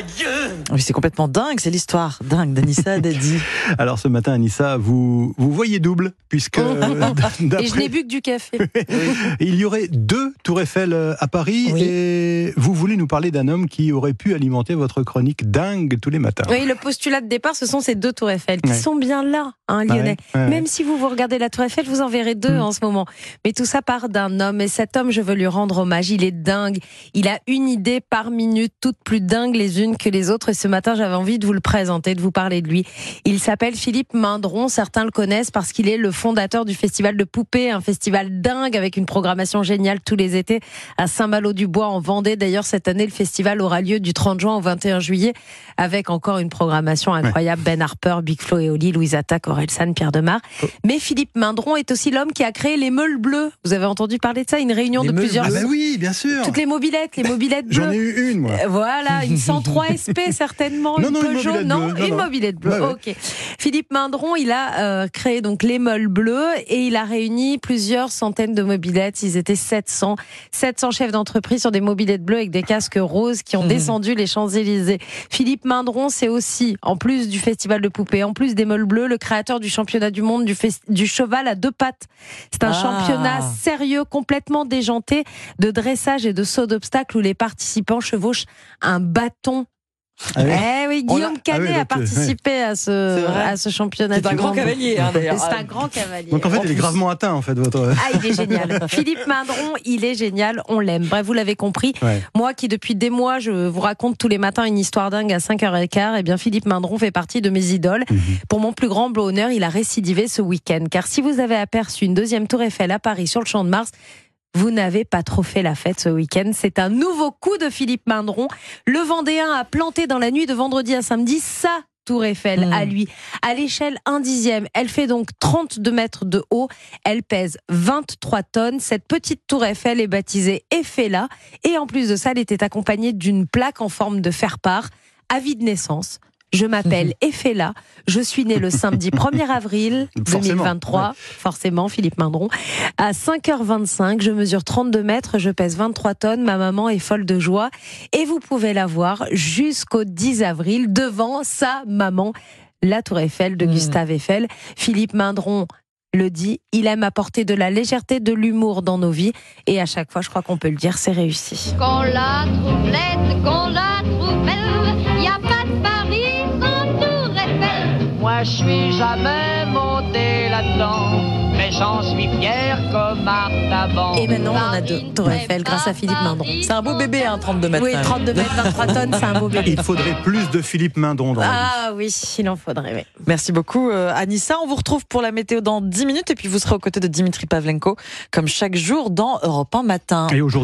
dingue Oui, c'est complètement dingue, c'est l'histoire dingue d'Anissa Dadi. Alors ce matin, Anissa, vous, vous voyez double, puisque Oh. Et je n'ai bu que du café. il y aurait deux tours Eiffel euh, à Paris, Oui. et vous voulez nous parler d'un homme qui aurait pu alimenter votre chronique dingue tous les matins. Oui, le postulat de départ, ce sont ces deux tours Eiffel qui Ouais. sont bien là, hein, Lyonnais. ouais, Même si vous vous regardez la tour Eiffel, vous en verrez deux Mm. en ce moment. Mais tout ça part d'un homme. Et cet homme, je veux lui rendre hommage. Il est dingue. Il a une idée par minute, toutes plus dingues les unes que les autres. Et ce matin, j'avais envie de vous le présenter, de vous parler de lui. Il s'appelle Philippe Mindron. Certains le connaissent parce qu'il est le fondateur du Festival de Poupées, un festival dingue avec une programmation géniale tous les étés à Saint-Malo-du-Bois en Vendée. D'ailleurs, cette année, le festival aura lieu du 30 juin au 21 juillet avec encore une programmation incroyable. Ben Harper, Big Flo et Oli, Louise Attaque, Orelsan, Pierre Demar. Oh. Mais Philippe Mindron est aussi l'homme qui a créé les meules bleues. Vous avez entendu parler de ça Une réunion Les de meules plusieurs... Ah bah oui, bien sûr. Toutes les mobilettes, les mobilettes bleues. J'en ai eu une, moi. Euh, Voilà, une 103 SP certainement, Non, une non, Peugeot, mobilette non, bleue, non, une mobilette bleue. Ouais, ouais. Ok. Philippe Mindron, il a euh, créé donc les molles bleues et il a réuni plusieurs centaines de mobilettes. Ils étaient 700, 700 chefs d'entreprise sur des mobilettes bleues avec des casques roses qui ont Mhm. descendu les Champs Élysées. Philippe Mindron, c'est aussi, en plus du festival de poupées, en plus des molles bleues, le créateur du championnat du monde du, cheval à deux pattes. C'est un Ah. championnat sérieux, complètement déjanté de dressage et de saut d'obstacle où les participants chevauchent un bâton. Ah oui. Eh oui, Guillaume l'a- Canet ah oui, a participé à ce, à ce championnat. C'est un grand monde. cavalier, hein, d'ailleurs. C'est un grand cavalier. Donc en fait, En il est gravement atteint, en fait, votre. Ah, il est génial. Philippe Mindron, il est génial, on l'aime. Bref, vous l'avez compris. Ouais. Moi qui, depuis des mois, je vous raconte tous les matins une histoire dingue à 5h15, eh bien, Philippe Mindron fait partie de mes idoles. Mhm. Pour mon plus grand bonheur, il a récidivé ce week-end. Car si vous avez aperçu une deuxième tour Eiffel à Paris sur le Champ de Mars, vous n'avez pas trop fait la fête ce week-end. C'est un nouveau coup de Philippe Mindron. Le Vendéen a planté dans la nuit de vendredi à samedi sa tour Eiffel Mmh. à lui. À l'échelle 1 dixième, elle fait donc 32 mètres de haut. Elle pèse 23 tonnes. Cette petite tour Eiffel est baptisée Eiffela. Et en plus de ça, elle était accompagnée d'une plaque en forme de faire-part. Avis de naissance. Je m'appelle Eiffela. Je suis né le samedi 1er avril Forcément, 2023. Forcément, Philippe Mindron. À 5h25, je mesure 32 mètres, je pèse 23 tonnes. Ma maman est folle de joie. Et vous pouvez la voir jusqu'au 10 avril devant sa maman, la Tour Eiffel de Mm. Gustave Eiffel. Philippe Mindron le dit, il aime apporter de la légèreté, de l'humour dans nos vies. Et à chaque fois, je crois qu'on peut le dire, c'est réussi. Qu'on la trouve laide, qu'on la trouve belle, y a pas de Paris je suis jamais monté là-dedans, mais j'en suis fier comme Artaban. Et maintenant, on a deux Tour Eiffel grâce à Philippe Mindron. C'est un beau bébé, hein, 32 mètres. Oui, quand même. 32 mètres, 23 tonnes, c'est un beau bébé. Il faudrait plus de Philippe Mindron dans. Ah oui, il en faudrait, oui. Merci beaucoup, euh, Anissa. On vous retrouve pour la météo dans 10 minutes et puis vous serez aux côtés de Dimitri Pavlenko, comme chaque jour dans Europe 1 matin. Et aujourd'hui,